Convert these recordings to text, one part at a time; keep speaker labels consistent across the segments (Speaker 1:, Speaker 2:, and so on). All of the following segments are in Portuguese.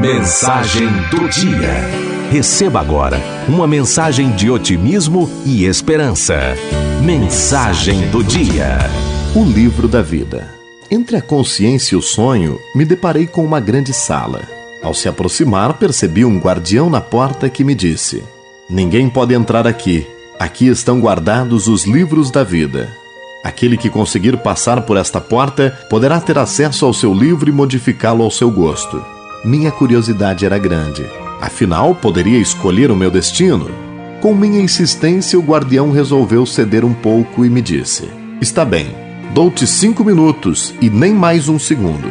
Speaker 1: Mensagem do dia. Receba agora uma mensagem de otimismo e esperança. Mensagem do dia.
Speaker 2: O livro da vida. Entre a consciência e o sonho, me deparei com uma grande sala. Ao se aproximar, percebi um guardião na porta que me disse: Ninguém pode entrar aqui. Aqui estão guardados os livros da vida. Aquele que conseguir passar por esta porta poderá ter acesso ao seu livro e modificá-lo ao seu gosto. Minha curiosidade era grande. Afinal, poderia escolher o meu destino? Com minha insistência, o guardião resolveu ceder um pouco e me disse: Está bem, dou-te cinco minutos e nem mais um segundo.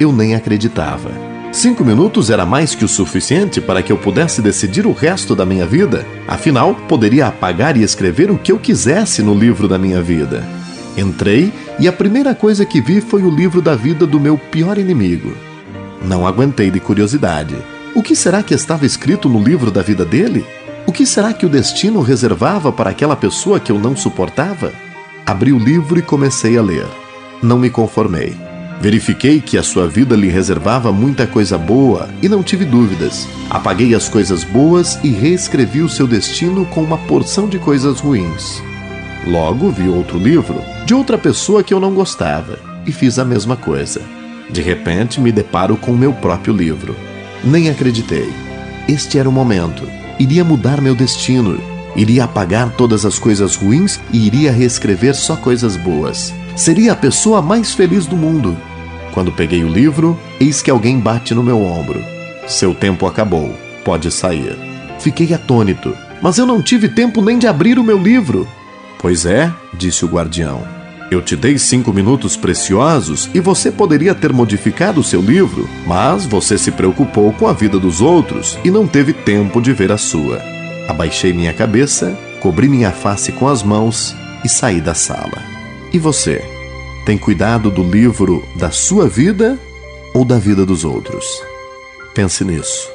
Speaker 2: Eu nem acreditava. Cinco minutos era mais que o suficiente para que eu pudesse decidir o resto da minha vida. Afinal, poderia apagar e escrever o que eu quisesse no livro da minha vida. Entrei e a primeira coisa que vi foi o livro da vida do meu pior inimigo. Não aguentei de curiosidade. O que será que estava escrito no livro da vida dele? O que será que o destino reservava para aquela pessoa que eu não suportava? Abri o livro e comecei a ler. Não me conformei. Verifiquei que a sua vida lhe reservava muita coisa boa e não tive dúvidas. Apaguei as coisas boas e reescrevi o seu destino com uma porção de coisas ruins. Logo vi outro livro de outra pessoa que eu não gostava e fiz a mesma coisa. De repente me deparo com o meu próprio livro. Nem acreditei. Este era o momento. Iria mudar meu destino. Iria apagar todas as coisas ruins e iria reescrever só coisas boas. Seria a pessoa mais feliz do mundo. Quando peguei o livro, eis que alguém bate no meu ombro. Seu tempo acabou. Pode sair. Fiquei atônito, mas eu não tive tempo nem de abrir o meu livro. Pois é, disse o guardião. Eu te dei cinco minutos preciosos e você poderia ter modificado seu livro, mas você se preocupou com a vida dos outros e não teve tempo de ver a sua. Abaixei minha cabeça, cobri minha face com as mãos e saí da sala. E você? Tem cuidado do livro da sua vida ou da vida dos outros? Pense nisso.